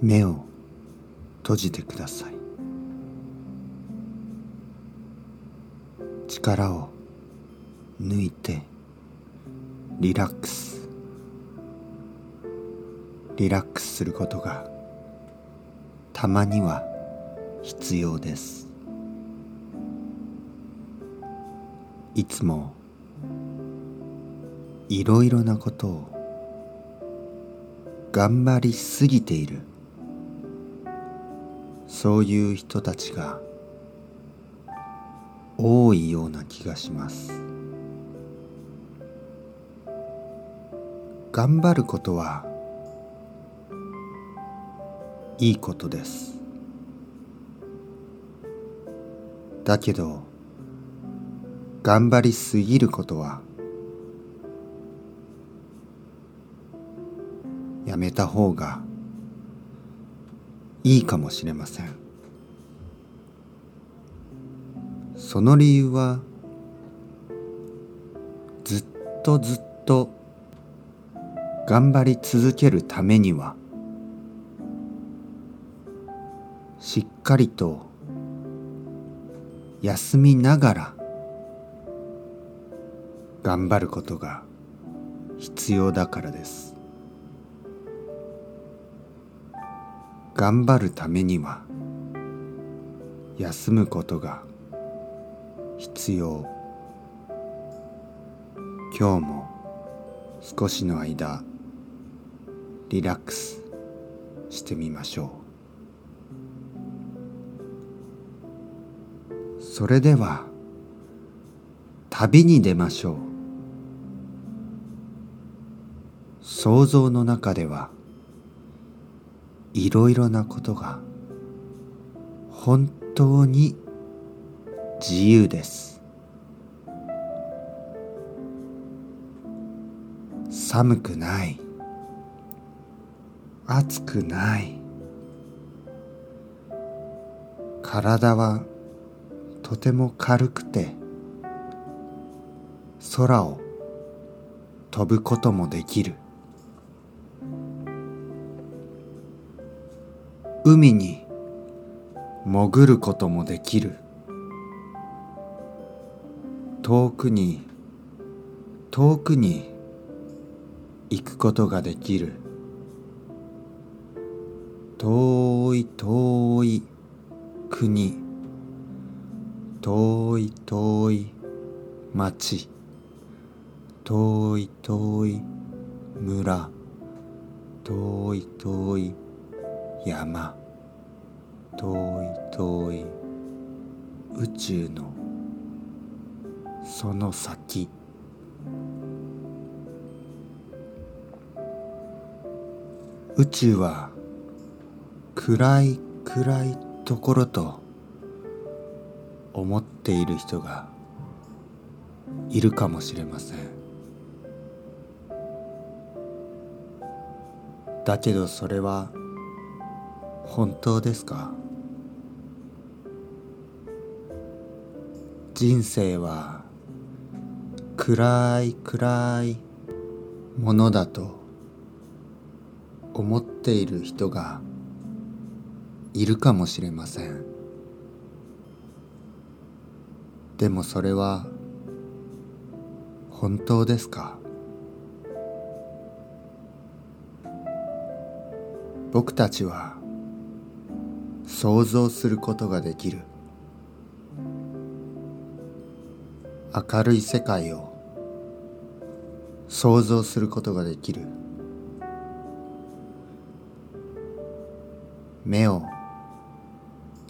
目を閉じてください。力を抜いてリラックス。リラックスすることがたまには必要です。いつもいろいろなことを頑張りすぎている。そういう人たちが多いような気がします。頑張ることはいいことです。だけど頑張りすぎることはやめた方がいいかもしれません。その理由はずっとずっと頑張り続けるためにはしっかりと休みながら頑張ることが必要だからです。頑張るためには休むことが必要。今日も少しの間リラックスしてみましょう。それでは旅に出ましょう。想像の中ではいろいろなことが本当に自由です。寒くない。暑くない。体はとても軽くて空を飛ぶこともできる。海に潜ることもできる。遠くに遠くに行くことができる。遠い遠い国。遠い遠い町。遠い遠い村。遠い遠い山。遠い遠い。宇宙の。その先。宇宙は暗い暗いところと。思っている人が。いるかもしれません。だけどそれは。本当ですか？人生は暗い暗いものだと思っている人がいるかもしれません。でもそれは本当ですか？僕たちは想像することができる。明るい世界を想像することができる。目を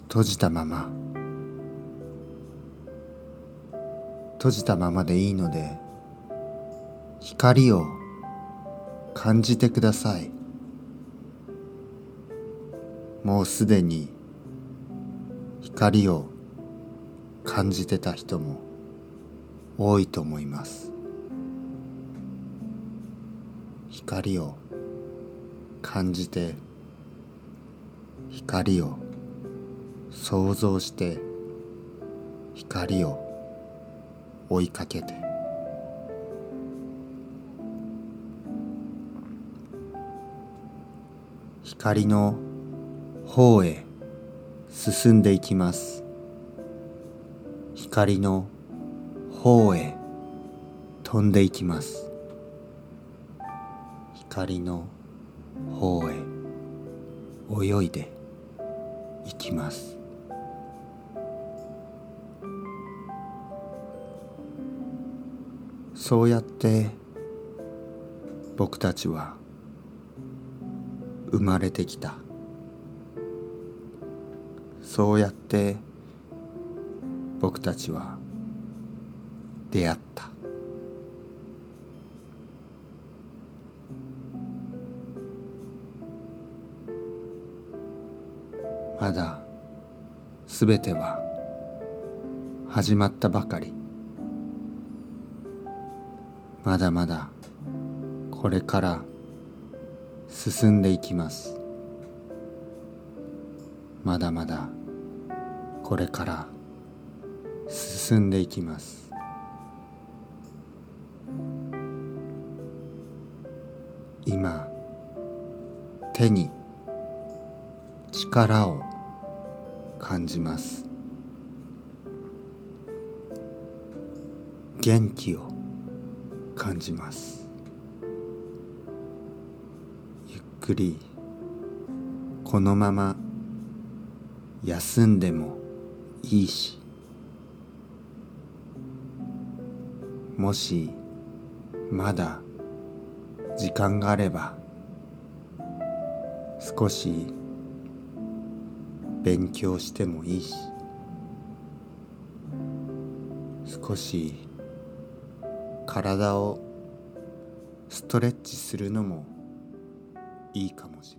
閉じたまま。閉じたままでいいので光を感じてください。もうすでに光を感じてた人も多いと思います。光を感じて光を想像して光を追いかけて。光の方へ進んでいきます。光の方へ飛んでいきます。光の方へ泳いでいきます。そうやって僕たちは生まれてきた。そうやって僕たちは出会った。まだすべては始まったばかり。まだまだこれから進んでいきます。まだまだこれから進んでいきます。今手に力を感じます。元気を感じます。ゆっくりこのまま休んでもいいしもしまだ時間があれば少し勉強してもいいし少し体をストレッチするのもいいかもしれない。